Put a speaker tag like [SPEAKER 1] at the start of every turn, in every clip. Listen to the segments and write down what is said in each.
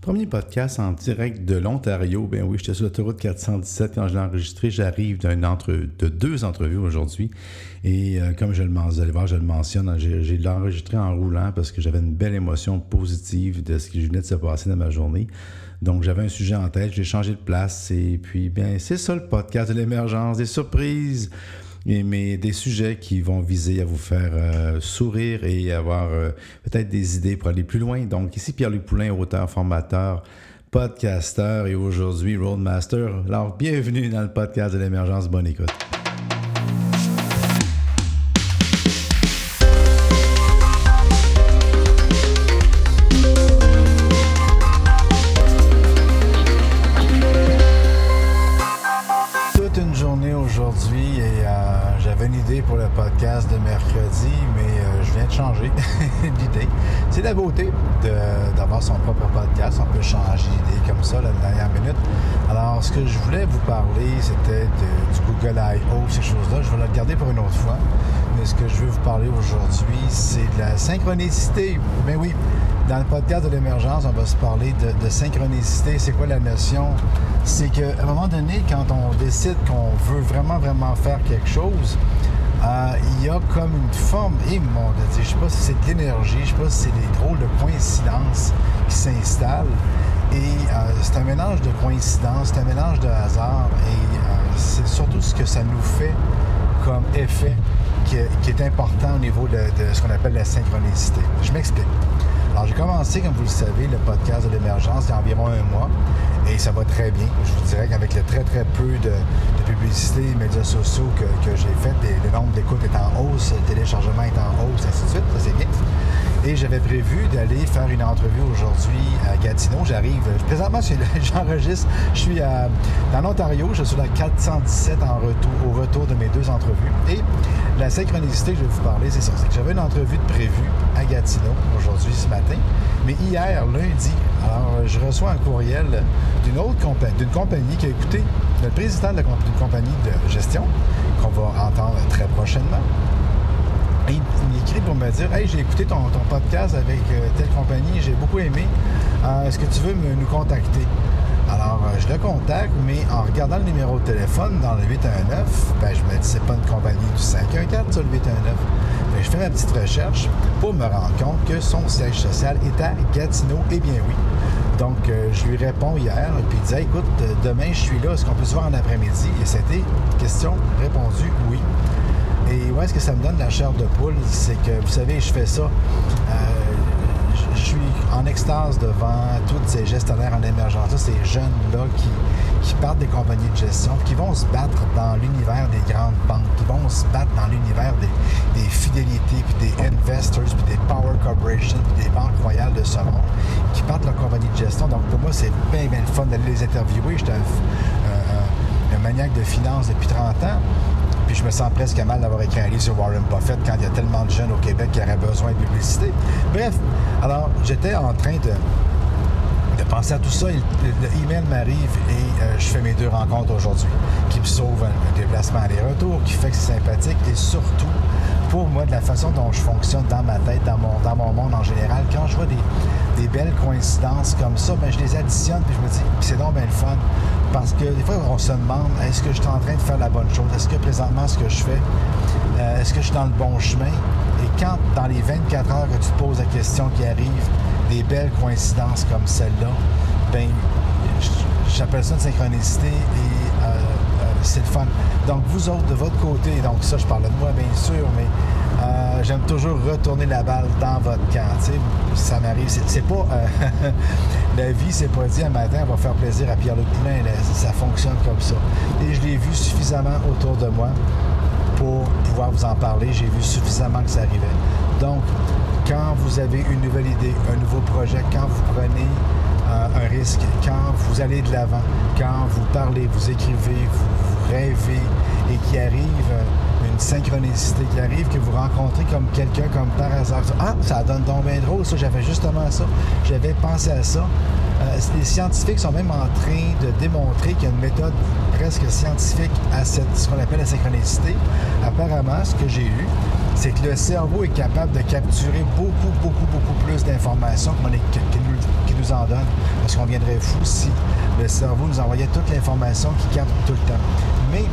[SPEAKER 1] Premier podcast en direct de l'Ontario. Ben oui, j'étais sur l'autoroute 417 quand je l'ai enregistré. J'arrive de deux entrevues aujourd'hui. Et euh, comme je le, vous allez voir, je le mentionne, j'ai l'enregistré en roulant parce que j'avais une belle émotion positive de ce qui venait de se passer dans ma journée. Donc, j'avais un sujet en tête, j'ai changé de place. Et puis, bien, c'est ça le podcast de l'émergence, des surprises mais des sujets qui vont viser à vous faire euh, sourire et avoir euh, peut-être des idées pour aller plus loin. Donc, ici Pierre-Luc Poulain, auteur, formateur, podcasteur et aujourd'hui Roadmaster. Alors, bienvenue dans le podcast de l'émergence. Bonne écoute. Mercredi, mais euh, je viens de changer d'idée. C'est la beauté d'avoir son propre podcast. On peut changer d'idée comme ça, la dernière minute. Alors, ce que je voulais vous parler, c'était du Google I.O., ces choses-là. Je vais le garder pour une autre fois. Mais ce que je veux vous parler aujourd'hui, c'est de la synchronicité. Mais ben oui, dans le podcast de l'émergence, on va se parler de synchronicité. C'est quoi la notion? C'est qu'à un moment donné, quand on décide qu'on veut vraiment, vraiment faire quelque chose, euh, il y a comme une forme, et mon Dieu, je sais pas si c'est de l'énergie, je sais pas si c'est des drôles de coïncidences qui s'installent. Et euh, c'est un mélange de coïncidences, c'est un mélange de hasard, et euh, c'est surtout ce que ça nous fait comme effet qui, est important au niveau de, ce qu'on appelle la synchronicité. Je m'explique. Alors, j'ai commencé, comme vous le savez, le podcast de l'émergence il y a environ un mois et ça va très bien. Je vous dirais qu'avec le très, très peu de, publicité et médias sociaux que, j'ai fait, le nombre d'écoutes est en hausse, le téléchargement est en hausse, ainsi de suite. Ça, c'est bien. Et j'avais prévu d'aller faire une entrevue aujourd'hui à Gatineau. J'arrive, présentement, j'enregistre, je suis dans l'Ontario, je suis la 417 en retour, au retour de mes deux entrevues. Et la synchronicité que je vais vous parler, c'est ça. C'est que j'avais une entrevue de prévue à Gatineau aujourd'hui, ce matin. Mais hier, lundi, alors je reçois un courriel d'une autre compagnie, d'une compagnie qui a écouté le président d'une compagnie de gestion qu'on va entendre très prochainement pour me dire Hey, j'ai écouté ton, podcast avec euh, telle compagnie, j'ai beaucoup aimé. Euh, est-ce que tu veux me, nous contacter? Alors, euh, je le contacte, mais en regardant le numéro de téléphone dans le 819, ben, je me dis, c'est pas une compagnie du 514 sur le 819. Mais je fais ma petite recherche pour me rendre compte que son siège social est à Gatineau. Eh bien oui. Donc, je lui réponds hier, puis il dit, écoute, demain, je suis là, est-ce qu'on peut se voir en après-midi? Et c'était question répondue oui. Et où est-ce que ça me donne la chair de poule? C'est que, vous savez, je fais ça. Euh, je suis en extase devant tous ces gestionnaires en émergence, ces jeunes-là qui, partent des compagnies de gestion, qui vont se battre dans l'univers des grandes banques, qui vont se battre dans l'univers des, fidélités, puis des investors, puis des power corporations, puis des banques royales de ce monde, qui partent de leur compagnie de gestion. Donc pour moi, c'est bien, bien le fun d'aller les interviewer. J'étais un, un maniaque de finances depuis 30 ans. Je me sens presque mal d'avoir écrit un livre sur Warren Buffett quand il y a tellement de jeunes au Québec qui auraient besoin de publicité. Bref, alors j'étais en train de, penser à tout ça. Le, email m'arrive et euh, je fais mes deux rencontres aujourd'hui, qui me sauvent un, déplacement aller-retour, qui fait que c'est sympathique et surtout, pour moi, de la façon dont je fonctionne dans ma tête, dans mon, dans mon monde en général, quand je vois des, belles coïncidences comme ça, ben, je les additionne puis je me dis, c'est donc bien le fun. Parce que des fois, on se demande est-ce que je suis en train de faire la bonne chose? Est-ce que présentement, ce que je fais, euh, est-ce que je suis dans le bon chemin? Et quand, dans les 24 heures que tu te poses la question qui arrive, des belles coïncidences comme celle-là, ben j'appelle ça une synchronicité et euh, euh, c'est le fun. Donc, vous autres, de votre côté, donc ça, je parle de moi, bien sûr, mais j'aime toujours retourner la balle dans votre camp. Ça m'arrive. C'est pas. la vie, c'est pas dit un matin, on va faire plaisir à Pierre-Luc Poulain. ça fonctionne comme ça. Et je l'ai vu suffisamment autour de moi pour pouvoir vous en parler. J'ai vu suffisamment que ça arrivait. Donc, quand vous avez une nouvelle idée, un nouveau projet, quand vous prenez euh, un risque, quand vous allez de l'avant, quand vous parlez, vous écrivez, vous, rêvez et qui arrive une synchronicité qui arrive, que vous rencontrez comme quelqu'un comme par hasard. Ah, ça donne donc bien drôle, ça, j'avais justement ça, j'avais pensé à ça. Euh, les scientifiques sont même en train de démontrer qu'il y a une méthode presque scientifique à ce qu'on appelle la synchronicité. Apparemment, ce que j'ai eu, c'est que le cerveau est capable de capturer beaucoup, beaucoup, beaucoup plus d'informations que, nous, nous en donne. Parce qu'on viendrait fou si le cerveau nous envoyait toute l'information qui capte tout le temps. Mais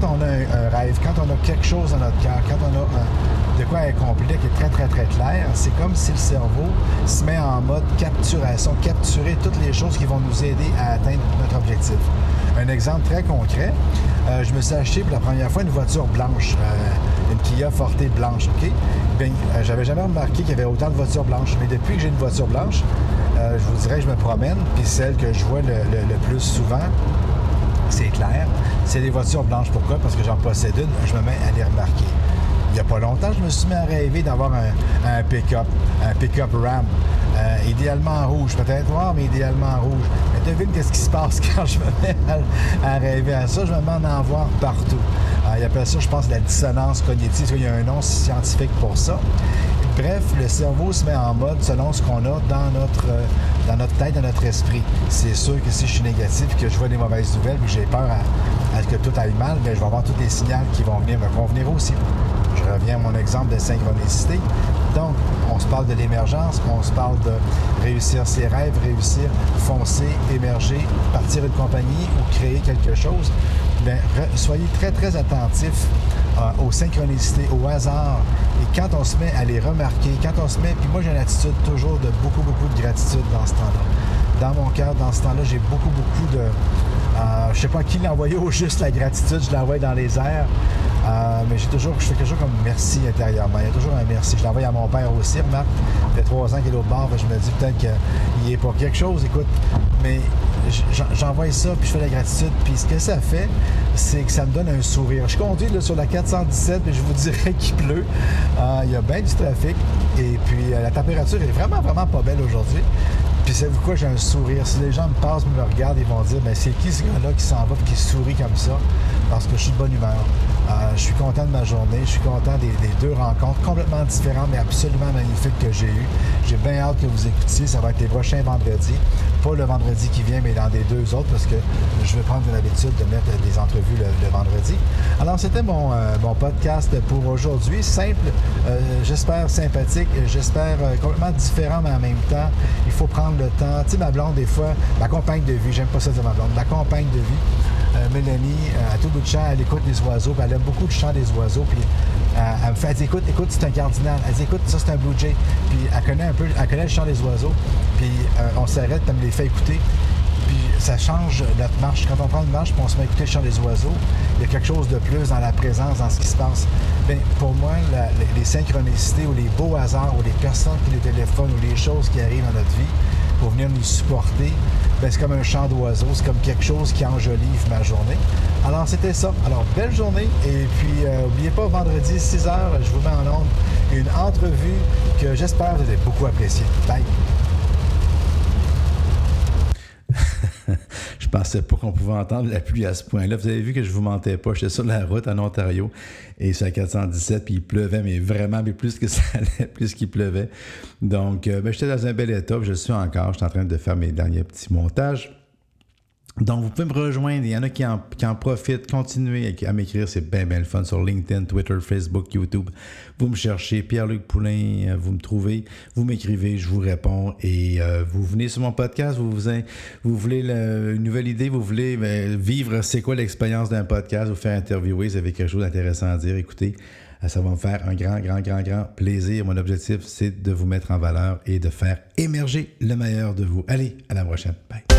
[SPEAKER 1] quand on a un, rêve, quand on a quelque chose dans notre cœur, quand on a de quoi accomplir qui est très, très, très clair, c'est comme si le cerveau se met en mode capturation, capturer toutes les choses qui vont nous aider à atteindre notre objectif. Un exemple très concret, euh, je me suis acheté pour la première fois une voiture blanche, euh, une Kia Forte blanche, OK? Bien, euh, j'avais jamais remarqué qu'il y avait autant de voitures blanches, mais depuis que j'ai une voiture blanche, je vous dirais je me promène, puis celle que je vois le plus souvent, c'est clair, c'est des voitures blanches. Pourquoi? Parce que j'en possède une, je me mets à les remarquer. Il n'y a pas longtemps, je me suis mis à rêver d'avoir un, pick-up, un pick-up Ram. Euh, idéalement en rouge, peut-être noir, mais idéalement en rouge. Mais devine qu'est-ce qui se passe quand je me mets à, rêver à ça? Je me mets à en voir partout. Euh, il appelle ça, je pense, la dissonance cognitive. Il y a un nom scientifique pour ça. Bref, le cerveau se met en mode selon ce qu'on a dans notre, euh, dans notre tête, dans notre esprit. C'est sûr que si je suis négatif, que je vois des mauvaises nouvelles, que j'ai peur à, que tout aille mal, bien, je vais avoir tous les signaux qui vont venir me convenir aussi. Je reviens à mon exemple de synchronicité. Donc, on se parle de l'émergence, on se parle de réussir ses rêves, réussir, foncer, émerger, partir une compagnie ou créer quelque chose. Bien, soyez très, très attentifs euh, aux synchronicités, au hasard. Et quand on se met à les remarquer, quand on se met, puis moi j'ai une attitude toujours de beaucoup, beaucoup de gratitude dans ce temps-là. Dans mon cœur, dans ce temps-là, j'ai beaucoup, beaucoup de... Euh, je sais pas qui l'envoyer au juste la gratitude, je l'envoie dans les airs. Euh, mais j'ai toujours, je fais chose comme merci intérieurement. Il y a toujours un merci. Je l'envoie à mon père aussi, Marc. Ça fait trois ans qu'il est au bord. Je me dis peut-être qu'il est pas quelque chose. Écoute, mais j'envoie ça, puis je fais la gratitude. Puis ce que ça fait, c'est que ça me donne un sourire. Je conduis là, sur la 417, puis je vous dirais qu'il pleut. Euh, il y a bien du trafic. Et puis euh, la température est vraiment, vraiment pas belle aujourd'hui. Puis savez-vous quoi, j'ai un sourire. Si les gens me passent, me regardent, ils vont dire, mais c'est qui ce gars-là qui s'en va et qui sourit comme ça? Parce que je suis de bonne humeur. Euh, je suis content de ma journée. Je suis content des, deux rencontres complètement différentes, mais absolument magnifiques que j'ai eues. J'ai bien hâte que vous écoutiez. Ça va être les prochains vendredis. Pas le vendredi qui vient, mais dans les deux autres, parce que je vais prendre l'habitude de mettre des entrevues le, vendredi. Alors, c'était mon, euh, mon, podcast pour aujourd'hui. Simple, euh, j'espère sympathique, j'espère complètement différent, mais en même temps, il faut prendre le temps. Tu sais, ma blonde, des fois, ma compagne de vie, j'aime pas ça dire ma blonde, ma compagne de vie, Mélanie, euh, à tout bout de champ, elle écoute les oiseaux, puis elle aime beaucoup le chant des oiseaux, puis euh, elle me fait, elle écoute, écoute, c'est un cardinal. Elle dit, écoute, ça, c'est un blue jay. Puis elle connaît un peu, elle connaît le chant des oiseaux, puis on s'arrête, elle me les fait écouter. Puis ça change notre marche. Quand on prend une marche, puis on se met à écouter le chant des oiseaux, il y a quelque chose de plus dans la présence, dans ce qui se passe. Bien, pour moi, les synchronicités ou les beaux hasards ou les personnes qui nous téléphonent ou les choses qui arrivent dans notre vie, pour venir nous supporter, c'est comme un chant d'oiseau, c'est comme quelque chose qui enjolive ma journée. Alors, c'était ça. Alors, belle journée. Et puis, n'oubliez euh, pas, vendredi, 6 h, je vous mets en onde une entrevue que j'espère vous avez beaucoup appréciée. Bye.
[SPEAKER 2] Pensais pas qu'on pouvait entendre la pluie à ce point-là. Vous avez vu que je vous mentais pas. J'étais sur la route en Ontario et c'est à 417, puis il pleuvait, mais vraiment, mais plus que ça allait, plus qu'il pleuvait. Donc, euh, ben, j'étais dans un bel état, je suis encore. Je suis en train de faire mes derniers petits montages. Donc, vous pouvez me rejoindre. Il y en a qui en, profitent. Continuez à m'écrire. C'est bien, bien le fun sur LinkedIn, Twitter, Facebook, YouTube. Vous me cherchez. Pierre-Luc Poulain, euh, vous me trouvez. Vous m'écrivez. Je vous réponds. Et euh, vous venez sur mon podcast. Vous, vous, voulez une nouvelle idée? Vous voulez ben, vivre c'est quoi l'expérience d'un podcast. Vous faire interviewer? Vous avez quelque chose d'intéressant à dire? Écoutez, euh, ça va me faire un grand, grand, grand, grand plaisir. Mon objectif, c'est de vous mettre en valeur et de faire émerger le meilleur de vous. Allez, à la prochaine. Bye.